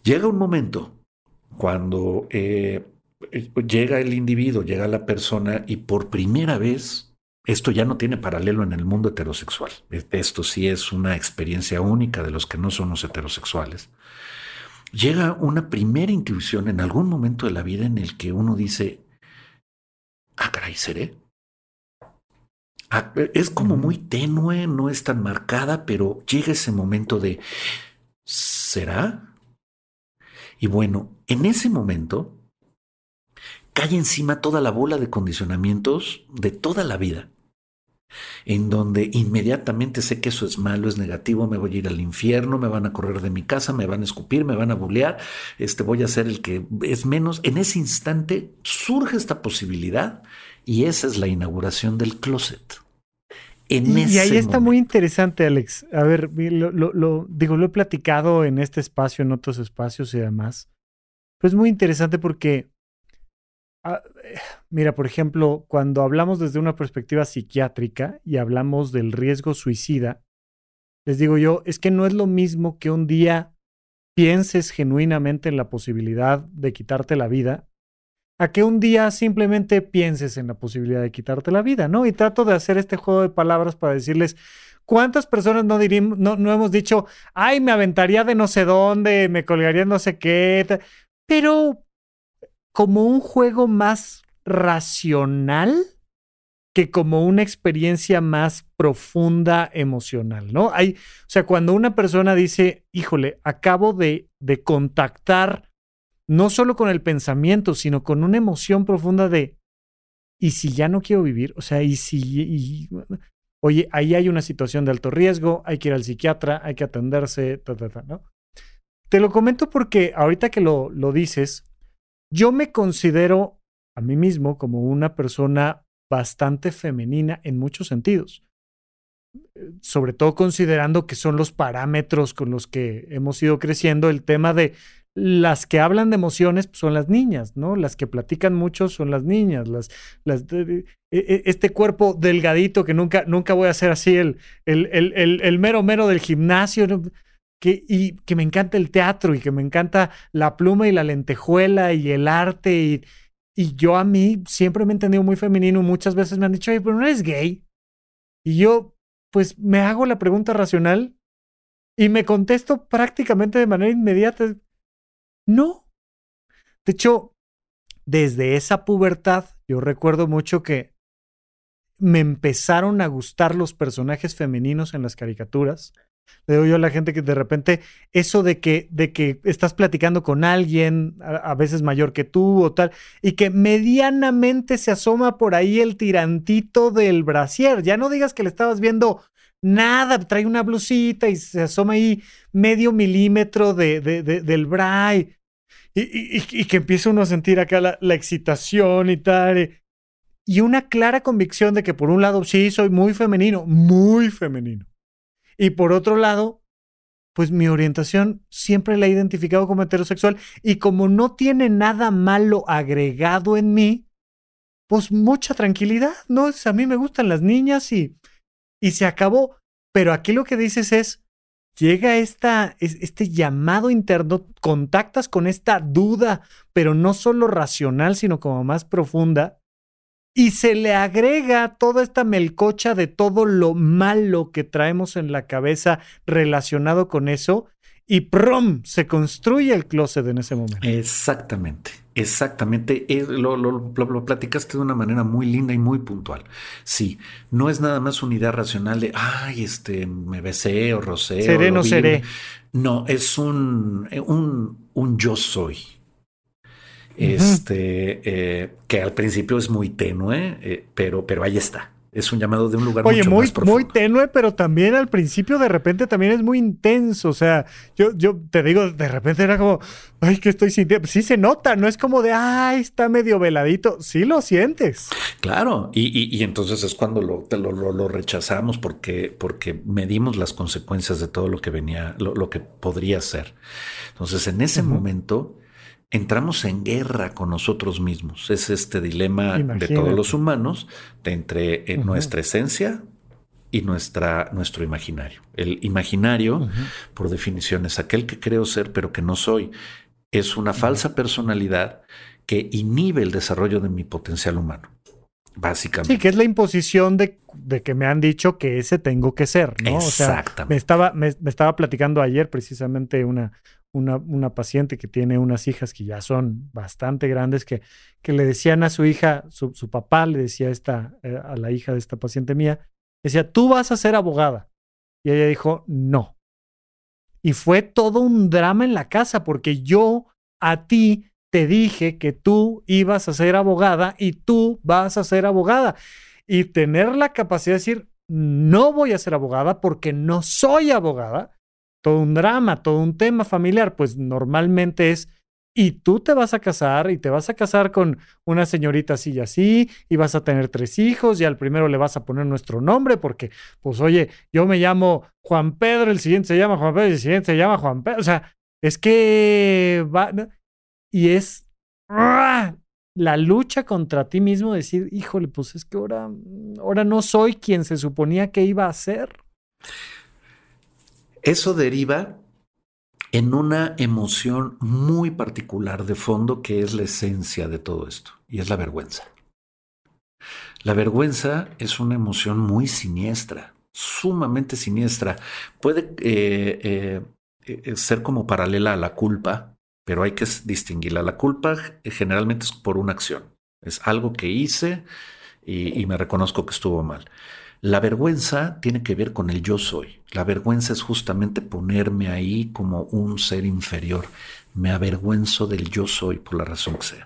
Llega un momento cuando eh, llega el individuo, llega la persona y por primera vez esto ya no tiene paralelo en el mundo heterosexual. Esto sí es una experiencia única de los que no somos heterosexuales. Llega una primera intuición en algún momento de la vida en el que uno dice, ah, caray, ¿seré? Ah, es como muy tenue, no es tan marcada, pero llega ese momento de, ¿será? Y bueno, en ese momento cae encima toda la bola de condicionamientos de toda la vida en donde inmediatamente sé que eso es malo, es negativo, me voy a ir al infierno, me van a correr de mi casa, me van a escupir, me van a bulear, este voy a ser el que es menos. En ese instante surge esta posibilidad y esa es la inauguración del closet. En y, ahí está muy interesante, Alex. A ver, lo, digo, lo he platicado en este espacio, en otros espacios y demás. Pero es muy interesante porque Ah, eh, mira, por ejemplo, cuando hablamos desde una perspectiva psiquiátrica y hablamos del riesgo suicida, les digo yo, es que no es lo mismo que un día pienses genuinamente en la posibilidad de quitarte la vida, a que un día simplemente pienses en la posibilidad de quitarte la vida, ¿no? Y trato de hacer este juego de palabras para decirles, ¿cuántas personas no, no, no hemos dicho, ay, me aventaría de no sé dónde, me colgaría no sé qué, pero como un juego más racional que como una experiencia más profunda emocional, ¿no? Hay, o sea, cuando una persona dice, híjole, acabo de, de contactar no solo con el pensamiento, sino con una emoción profunda de, ¿y si ya no quiero vivir? O sea, ¿y si... oye, ahí hay una situación de alto riesgo, hay que ir al psiquiatra, hay que atenderse, ta, ta, ta, ¿no? Te lo comento porque ahorita que lo, lo dices, yo me considero a mí mismo como una persona bastante femenina en muchos sentidos, sobre todo considerando que son los parámetros con los que hemos ido creciendo, el tema de las que hablan de emociones pues, son las niñas, ¿no? Las que platican mucho son las niñas, las, las e, e, este cuerpo delgadito que nunca, nunca voy a ser así, el, el, el, el mero mero del gimnasio, que, y que me encanta el teatro y que me encanta la pluma y la lentejuela y el arte. Y, yo a mí siempre me he entendido muy femenino. Muchas veces me han dicho, pero no eres gay. Y yo, pues me hago la pregunta racional y me contesto prácticamente de manera inmediata. No. De hecho, desde esa pubertad, yo recuerdo mucho que me empezaron a gustar los personajes femeninos en las caricaturas. Le digo yo a la gente que de repente eso de que, de que estás platicando con alguien, a, veces mayor que tú o tal, y que medianamente se asoma por ahí el tirantito del brasier. Ya no digas que le estabas viendo nada, trae una blusita y se asoma ahí medio milímetro de, de, del bray. Y, y, que empieza uno a sentir acá la, la excitación y tal. Y una clara convicción de que por un lado sí soy muy femenino, muy femenino y por otro lado, pues mi orientación siempre la he identificado como heterosexual y como no tiene nada malo agregado en mí, pues mucha tranquilidad, ¿no? A mí me gustan las niñas y, y se acabó. Pero aquí lo que dices es, llega esta, este llamado interno, contactas con esta duda, pero no solo racional, sino como más profunda, y se le agrega toda esta melcocha de todo lo malo que traemos en la cabeza relacionado con eso y ¡prum! se construye el closet en ese momento. Exactamente, exactamente. Lo, lo, platicaste de una manera muy linda y muy puntual. Sí, no es nada más una idea racional de, ay, este, me besé o rocé. Seré, o no seré. No, es un, un, un yo soy este, eh, que al principio es muy tenue, eh, pero, pero ahí está. Es un llamado de un lugar Oye, mucho muy, más profundo. muy tenue, pero también al principio de repente también es muy intenso. O sea, yo, yo te digo, de repente era como, ay, que estoy sintiendo. Sí se nota, no es como de, ay, está medio veladito. Sí lo sientes. Claro, y, y, entonces es cuando lo, lo, lo, rechazamos porque, porque medimos las consecuencias de todo lo que venía, lo, lo que podría ser. Entonces, en ese momento entramos en guerra con nosotros mismos. Es este dilema de todos los humanos de entre eh, nuestra esencia y nuestra, nuestro imaginario. El imaginario, por definición, es aquel que creo ser pero que no soy. Es una falsa personalidad que inhibe el desarrollo de mi potencial humano. Básicamente. Sí, que es la imposición de, de, que me han dicho que ese tengo que ser, ¿no? Exactamente. me, estaba, me, estaba platicando ayer precisamente una, una, una, paciente que tiene unas hijas que ya son bastante grandes, que, que le decían a su hija, su, su papá le decía esta, eh, a la hija de esta paciente mía, decía, tú vas a ser abogada. Y ella dijo, no. Y fue todo un drama en la casa porque yo a ti te dije que tú ibas a ser abogada y tú vas a ser abogada. Y tener la capacidad de decir, no voy a ser abogada porque no soy abogada, todo un drama, todo un tema familiar, pues normalmente es, y tú te vas a casar y te vas a casar con una señorita así y así, y vas a tener tres hijos, y al primero le vas a poner nuestro nombre, porque, pues oye, yo me llamo Juan Pedro, el siguiente se llama Juan Pedro, el siguiente se llama Juan Pedro, o sea, es que va, y es la lucha contra ti mismo, decir, híjole, pues es que ahora, ahora no soy quien se suponía que iba a ser. Eso deriva en una emoción muy particular de fondo que es la esencia de todo esto, y es la vergüenza. La vergüenza es una emoción muy siniestra, sumamente siniestra. Puede eh, eh, ser como paralela a la culpa, pero hay que distinguirla. La culpa generalmente es por una acción, es algo que hice y, me reconozco que estuvo mal. La vergüenza tiene que ver con el yo soy. La vergüenza es justamente ponerme ahí como un ser inferior. Me avergüenzo del yo soy por la razón que sea.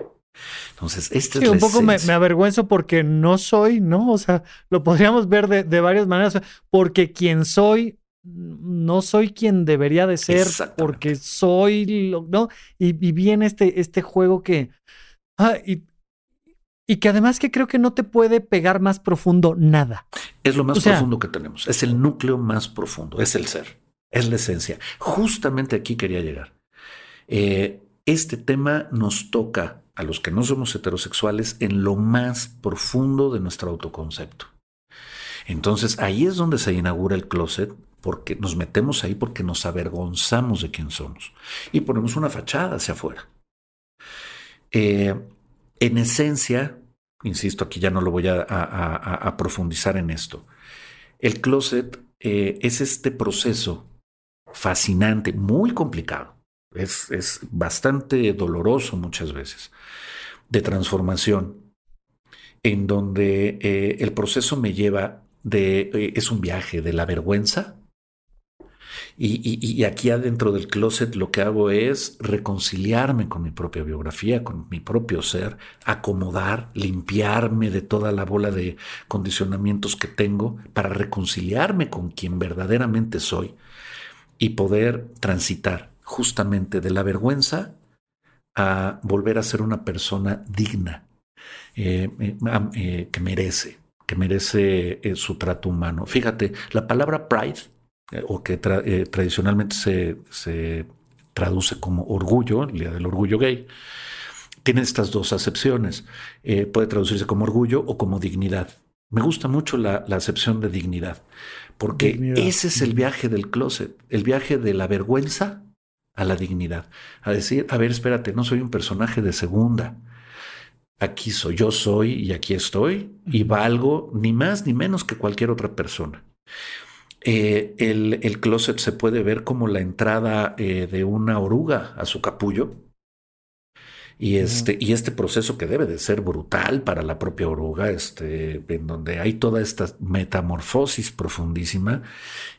Entonces, este es un poco me, avergüenzo porque no soy, ¿no? O sea, lo podríamos ver de, de varias maneras. Porque quien soy no soy quien debería de ser porque soy, ¿no? Y, viene este, este juego que... Ah, y, y, que además que creo que no te puede pegar más profundo nada. Es lo más profundo que tenemos, es el núcleo más profundo, es el ser, es la esencia. Justamente aquí quería llegar. Eh, este tema nos toca a los que no somos heterosexuales en lo más profundo de nuestro autoconcepto. Entonces ahí es donde se inaugura el closet porque nos metemos ahí porque nos avergonzamos de quién somos y ponemos una fachada hacia afuera. Eh, en esencia, insisto, aquí ya no lo voy a, profundizar en esto, el closet eh, es este proceso fascinante, muy complicado, es, bastante doloroso muchas veces, de transformación, en donde eh, el proceso me lleva de, es un viaje de la vergüenza y, aquí adentro del closet lo que hago es reconciliarme con mi propia biografía, con mi propio ser, acomodar, limpiarme de toda la bola de condicionamientos que tengo para reconciliarme con quien verdaderamente soy y poder transitar justamente de la vergüenza a volver a ser una persona digna, eh, eh, eh, que merece, que merece su trato humano. Fíjate, la palabra pride eh, o que eh, tradicionalmente se, traduce como orgullo, el Día del Orgullo Gay, tiene estas dos acepciones. Eh, puede traducirse como orgullo o como dignidad. Me gusta mucho la, acepción de dignidad, porque ese es el viaje del closet, el viaje de la vergüenza a la dignidad. A decir, a ver, espérate, no soy un personaje de segunda. Aquí soy, yo soy y aquí estoy y valgo ni más ni menos que cualquier otra persona. Eh, el, closet se puede ver como la entrada eh, de una oruga a su capullo. Y este, y este proceso que debe de ser brutal para la propia oruga, este, en donde hay toda esta metamorfosis profundísima,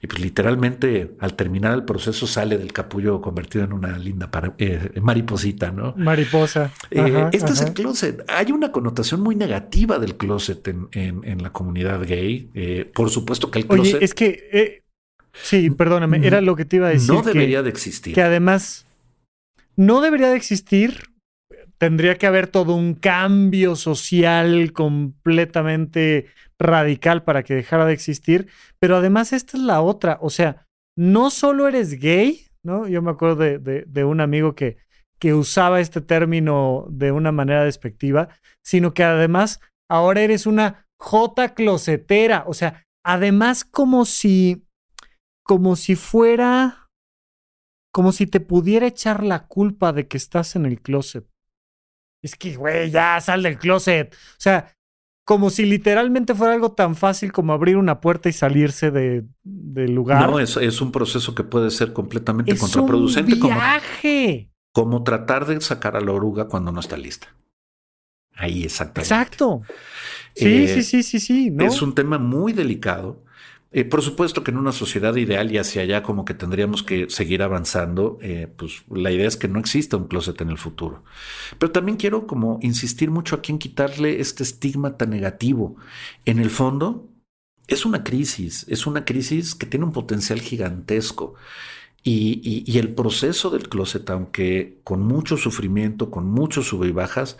y pues literalmente al terminar el proceso sale del capullo convertido en una linda eh, mariposita, ¿no? Mariposa. Eh, este es el closet. Hay una connotación muy negativa del closet en, en, la comunidad gay. Eh, por supuesto que el closet. Oye, es que. sí, perdóname, era lo que te iba a decir. No debería de existir. Que además no debería de existir tendría que haber todo un cambio social completamente radical para que dejara de existir. Pero además esta es la otra, o sea, no solo eres gay, ¿no? Yo me acuerdo de, un amigo que, que usaba este término de una manera despectiva, sino que además ahora eres una J closetera, o sea, además como si, como si fuera, como si te pudiera echar la culpa de que estás en el closet. Es que, güey, ya sal del closet. O sea, como si literalmente fuera algo tan fácil como abrir una puerta y salirse de, del lugar. No, es, es, un proceso que puede ser completamente contraproducente. Un viaje. Como, como tratar de sacar a la oruga cuando no está lista. Ahí exactamente. Exacto. Sí, sí, eh, sí, sí, sí. Es un tema muy delicado eh, por supuesto que en una sociedad ideal y hacia allá como que tendríamos que seguir avanzando, eh, pues la idea es que no exista un closet en el futuro. Pero también quiero como insistir mucho aquí en quitarle este estigma tan negativo. En el fondo, es una crisis, es una crisis que tiene un potencial gigantesco. Y, el proceso del closet, aunque con mucho sufrimiento, con muchos sub y bajas,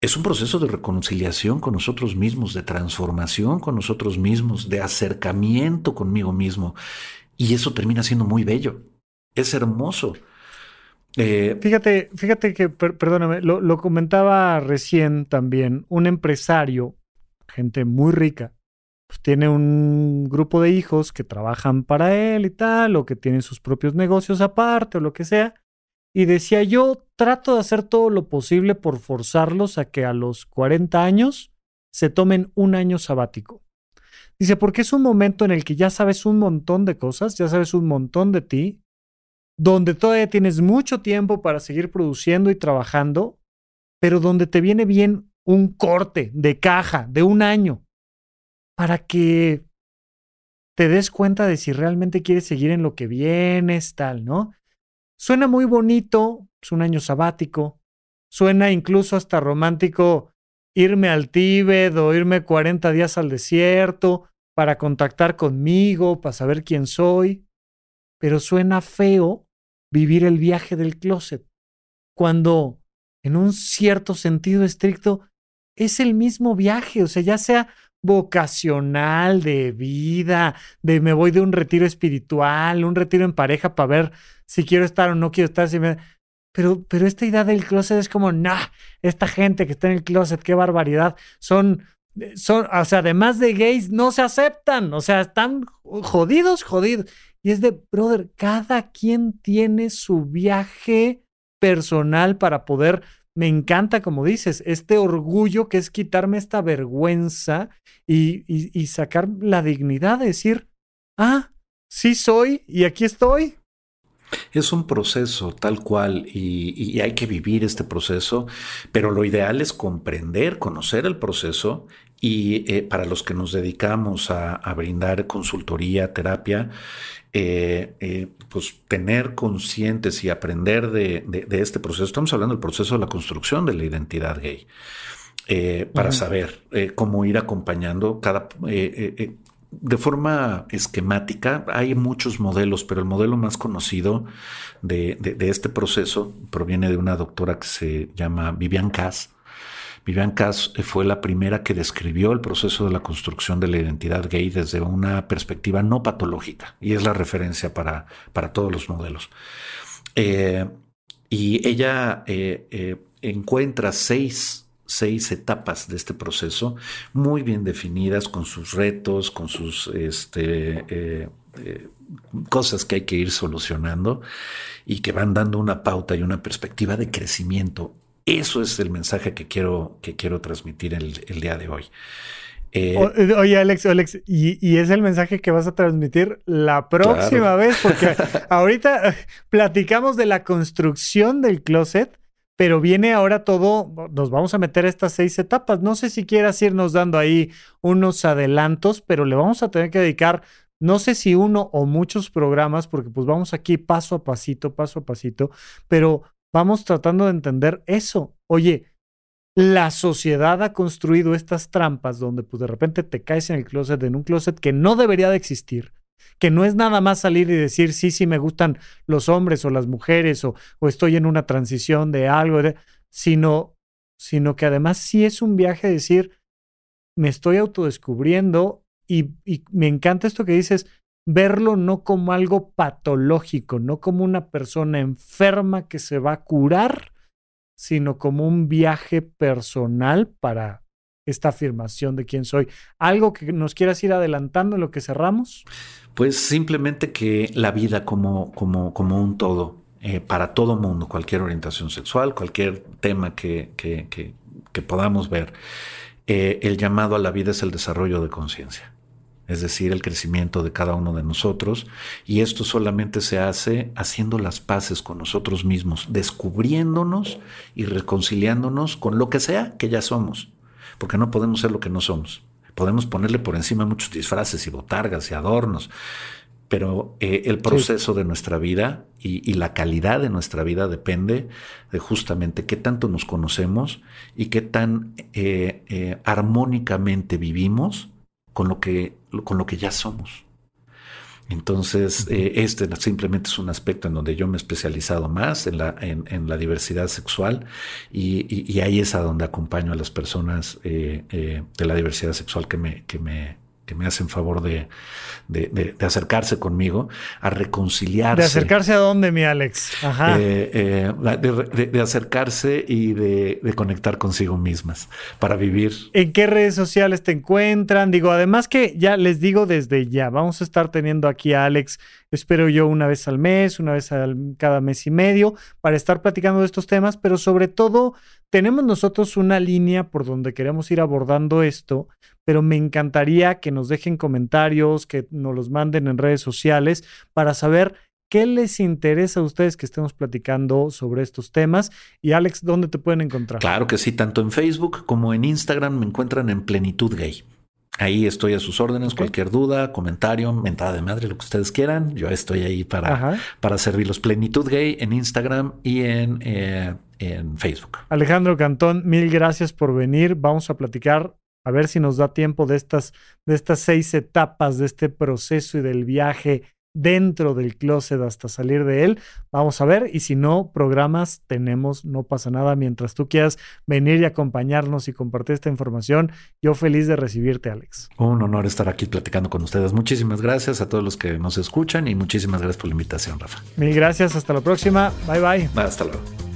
es un proceso de reconciliación con nosotros mismos, de transformación con nosotros mismos, de acercamiento conmigo mismo. Y eso termina siendo muy bello. Es hermoso. Eh, fíjate, fíjate que, perdóname, lo, comentaba recién también, un empresario, gente muy rica, pues tiene un grupo de hijos que trabajan para él y tal, o que tienen sus propios negocios aparte o lo que sea, y decía, yo trato de hacer todo lo posible por forzarlos a que a los 40 años se tomen un año sabático. Dice, porque es un momento en el que ya sabes un montón de cosas, ya sabes un montón de ti, donde todavía tienes mucho tiempo para seguir produciendo y trabajando, pero donde te viene bien un corte de caja de un año para que te des cuenta de si realmente quieres seguir en lo que vienes, tal, ¿no? Suena muy bonito, es un año sabático. Suena incluso hasta romántico irme al Tíbet o irme 40 días al desierto para contactar conmigo, para saber quién soy. Pero suena feo vivir el viaje del closet, cuando en un cierto sentido estricto es el mismo viaje, o sea, ya sea vocacional, de vida, de me voy de un retiro espiritual, un retiro en pareja para ver si quiero estar o no quiero estar. Pero, pero esta idea del closet es como, nah, esta gente que está en el closet, qué barbaridad. Son, son, o sea, además de gays, no se aceptan, o sea, están jodidos, jodidos. Y es de, brother, cada quien tiene su viaje personal para poder me encanta, como dices, este orgullo que es quitarme esta vergüenza y, y, sacar la dignidad de decir, ah, sí soy y aquí estoy. Es un proceso tal cual y, hay que vivir este proceso, pero lo ideal es comprender, conocer el proceso y eh, para los que nos dedicamos a, brindar consultoría, terapia, eh, eh, pues tener conscientes y aprender de, este proceso. Estamos hablando del proceso de la construcción de la identidad gay. para saber cómo ir acompañando cada de forma esquemática. Hay muchos modelos, pero el modelo más conocido de, este proceso proviene de una doctora que se llama Vivian Cass. Vivian Cass fue la primera que describió el proceso de la construcción de la identidad gay desde una perspectiva no patológica y es la referencia para, para todos los modelos. Eh, y ella eh, eh, encuentra seis seis etapas de este proceso muy bien definidas con sus retos, con sus este, eh, eh, cosas que hay que ir solucionando y que van dando una pauta y una perspectiva de crecimiento. Eso es el mensaje que quiero, que quiero transmitir el, día de hoy. Eh, oye, Alex, Alex, y, es el mensaje que vas a transmitir la próxima vez, porque <laughs> ahorita platicamos de la construcción del closet, pero viene ahora todo, nos vamos a meter a estas seis etapas. No sé si quieras irnos dando ahí unos adelantos, pero le vamos a tener que dedicar, no sé si uno o muchos programas, porque pues vamos aquí paso a pasito, paso a pasito, pero vamos tratando de entender eso. Oye, la sociedad ha construido estas trampas donde pues de repente te caes en el closet, en un closet que no debería de existir, que no es nada más salir y decir, sí, sí, me gustan los hombres o las mujeres o, o estoy en una transición de algo, sino, sino que además sí es un viaje decir, me estoy autodescubriendo y me encanta esto que dices, verlo no como algo patológico, no como una persona enferma que se va a curar, sino como un viaje personal para esta afirmación de quién soy. ¿Algo que nos quieras ir adelantando en lo que cerramos? Pues simplemente que la vida como, como, como un todo, eh, para todo mundo, cualquier orientación sexual, cualquier tema que, que, que, podamos ver, eh, el llamado a la vida es el desarrollo de conciencia es decir, el crecimiento de cada uno de nosotros, y esto solamente se hace haciendo las paces con nosotros mismos, descubriéndonos y reconciliándonos con lo que sea que ya somos, porque no podemos ser lo que no somos. Podemos ponerle por encima muchos disfraces y botargas y adornos, pero eh, el proceso de nuestra vida y, la calidad de nuestra vida depende de justamente qué tanto nos conocemos y qué tan eh, eh, armónicamente vivimos con lo que, con lo que ya somos. Entonces, eh, este simplemente es un aspecto en donde yo me he especializado más en la, en, la diversidad sexual y, ahí es a donde acompaño a las personas eh, eh, de la diversidad sexual que me, que me, que me hacen favor de, de, acercarse conmigo, a reconciliarse. ¿De acercarse a dónde, mi Alex? Ajá. Eh, eh, de, acercarse y de, conectar consigo mismas para vivir. ¿En qué redes sociales te encuentran? Digo, además que ya les digo desde ya, vamos a estar teniendo aquí a Alex, espero yo, una vez al mes, una vez al, cada mes y medio, para estar platicando de estos temas, pero sobre todo tenemos nosotros una línea por donde queremos ir abordando esto, pero me encantaría que nos dejen comentarios, que nos los manden en redes sociales para saber qué les interesa a ustedes que estemos platicando sobre estos temas. Y Alex, ¿dónde te pueden encontrar? Claro que sí, tanto en Facebook como en Instagram me encuentran en Plenitud Gay. Ahí estoy a sus órdenes, cualquier duda, comentario, mentada de madre, lo que ustedes quieran. Yo estoy ahí para, para servirlos. Plenitud Gay en Instagram y en, eh, en Facebook. Alejandro Cantón, mil gracias por venir. Vamos a platicar a ver si nos da tiempo de estas, de estas seis etapas de este proceso y del viaje dentro del closet hasta salir de él. Vamos a ver, y si no, programas tenemos, no pasa nada. Mientras tú quieras venir y acompañarnos y compartir esta información, yo feliz de recibirte, Alex. Un honor estar aquí platicando con ustedes. Muchísimas gracias a todos los que nos escuchan y muchísimas gracias por la invitación, Rafa. Mil gracias, hasta la próxima. Bye bye. Hasta luego.